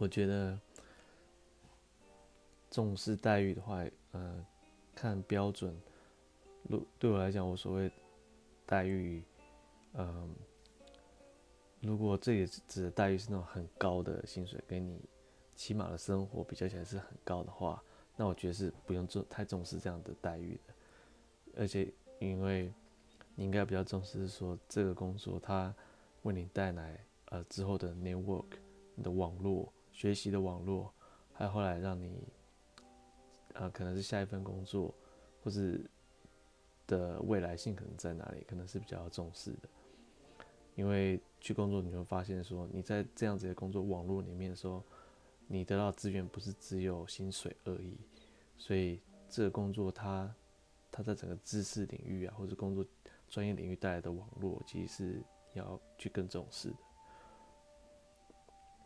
我觉得重视待遇的话，呃，看标准。如对我来讲，我所谓待遇，嗯、如果这里指的待遇是那种很高的薪水，跟你起码的生活比较起来是很高的话，那我觉得是不用重太重视这样的待遇的。而且，因为你应该比较重视说这个工作它为你带来呃之后的 network，你的网络学习的网络，还有后来让你呃可能是下一份工作，或是。的未来性可能在哪里？可能是比较重视的，因为去工作你会发现说，你在这样子的工作网络里面说，你得到资源不是只有薪水而已，所以这个工作它它在整个知识领域啊，或者工作专业领域带来的网络，其实是要去更重视的。